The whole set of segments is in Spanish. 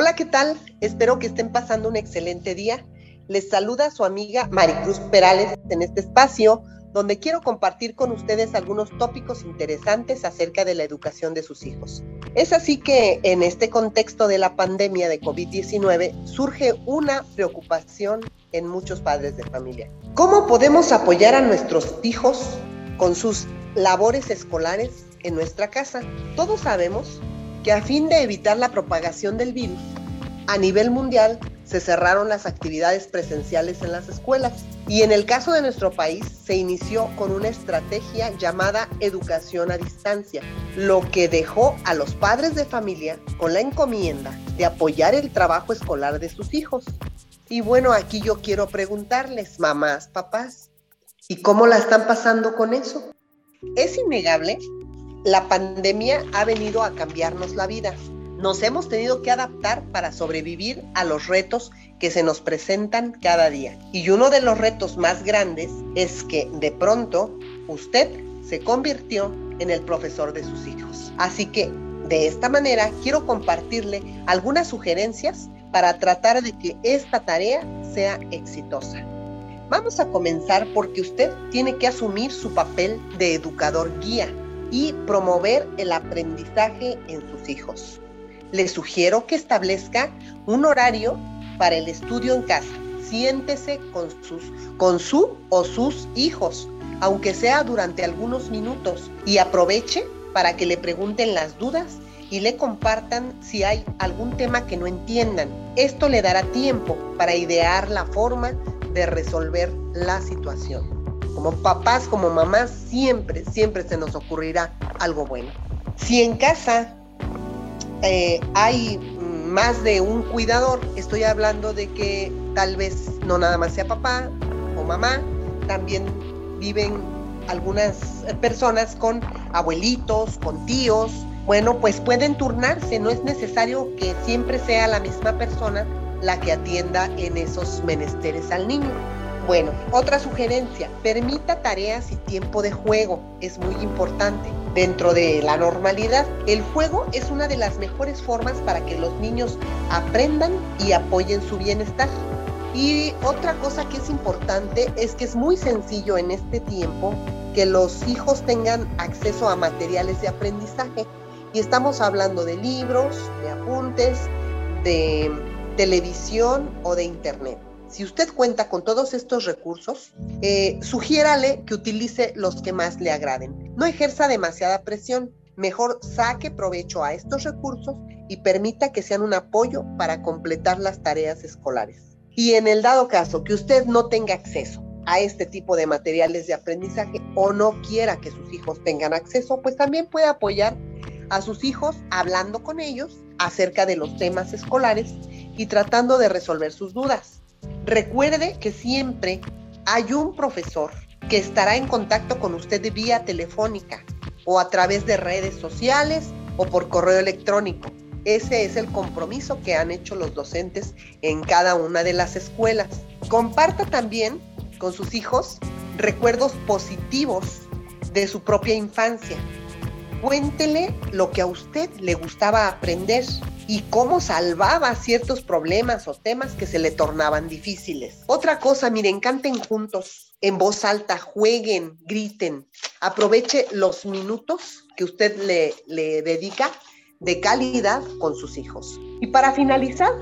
Hola, ¿qué tal? Espero que estén pasando un excelente día. Les saluda su amiga Maricruz Perales en este espacio donde quiero compartir con ustedes algunos tópicos interesantes acerca de la educación de sus hijos. Es así que en este contexto de la pandemia de COVID-19 surge una preocupación en muchos padres de familia. ¿Cómo podemos apoyar a nuestros hijos con sus labores escolares en nuestra casa? Todos sabemos que a fin de evitar la propagación del virus, a nivel mundial se cerraron las actividades presenciales en las escuelas y en el caso de nuestro país se inició con una estrategia llamada educación a distancia, lo que dejó a los padres de familia con la encomienda de apoyar el trabajo escolar de sus hijos. Y bueno, aquí yo quiero preguntarles, mamás, papás, ¿y cómo la están pasando con eso? Es innegable la pandemia ha venido a cambiarnos la vida. Nos hemos tenido que adaptar para sobrevivir a los retos que se nos presentan cada día. Y uno de los retos más grandes es que de pronto usted se convirtió en el profesor de sus hijos. Así que de esta manera quiero compartirle algunas sugerencias para tratar de que esta tarea sea exitosa. Vamos a comenzar porque usted tiene que asumir su papel de educador guía y promover el aprendizaje en sus hijos. Le sugiero que establezca un horario para el estudio en casa. Siéntese con, sus, con su o sus hijos, aunque sea durante algunos minutos, y aproveche para que le pregunten las dudas y le compartan si hay algún tema que no entiendan. Esto le dará tiempo para idear la forma de resolver la situación como papás, como mamás, siempre, siempre se nos ocurrirá algo bueno. Si en casa eh, hay más de un cuidador, estoy hablando de que tal vez no nada más sea papá o mamá, también viven algunas personas con abuelitos, con tíos. Bueno, pues pueden turnarse, no es necesario que siempre sea la misma persona la que atienda en esos menesteres al niño. Bueno, otra sugerencia, permita tareas y tiempo de juego, es muy importante. Dentro de la normalidad, el juego es una de las mejores formas para que los niños aprendan y apoyen su bienestar. Y otra cosa que es importante es que es muy sencillo en este tiempo que los hijos tengan acceso a materiales de aprendizaje. Y estamos hablando de libros, de apuntes, de televisión o de internet. Si usted cuenta con todos estos recursos, eh, sugiérale que utilice los que más le agraden. No ejerza demasiada presión. Mejor saque provecho a estos recursos y permita que sean un apoyo para completar las tareas escolares. Y en el dado caso que usted no tenga acceso a este tipo de materiales de aprendizaje o no quiera que sus hijos tengan acceso, pues también puede apoyar a sus hijos hablando con ellos acerca de los temas escolares y tratando de resolver sus dudas. Recuerde que siempre hay un profesor que estará en contacto con usted vía telefónica o a través de redes sociales o por correo electrónico. Ese es el compromiso que han hecho los docentes en cada una de las escuelas. Comparta también con sus hijos recuerdos positivos de su propia infancia. Cuéntele lo que a usted le gustaba aprender y cómo salvaba ciertos problemas o temas que se le tornaban difíciles. Otra cosa, miren, canten juntos, en voz alta, jueguen, griten, aproveche los minutos que usted le, le dedica de calidad con sus hijos. Y para finalizar,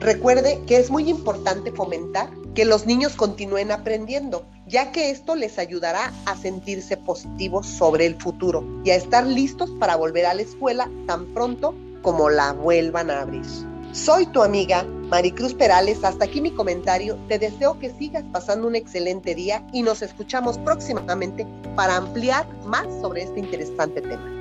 recuerde que es muy importante fomentar que los niños continúen aprendiendo, ya que esto les ayudará a sentirse positivos sobre el futuro y a estar listos para volver a la escuela tan pronto como la vuelvan a abrir. Soy tu amiga Maricruz Perales, hasta aquí mi comentario, te deseo que sigas pasando un excelente día y nos escuchamos próximamente para ampliar más sobre este interesante tema.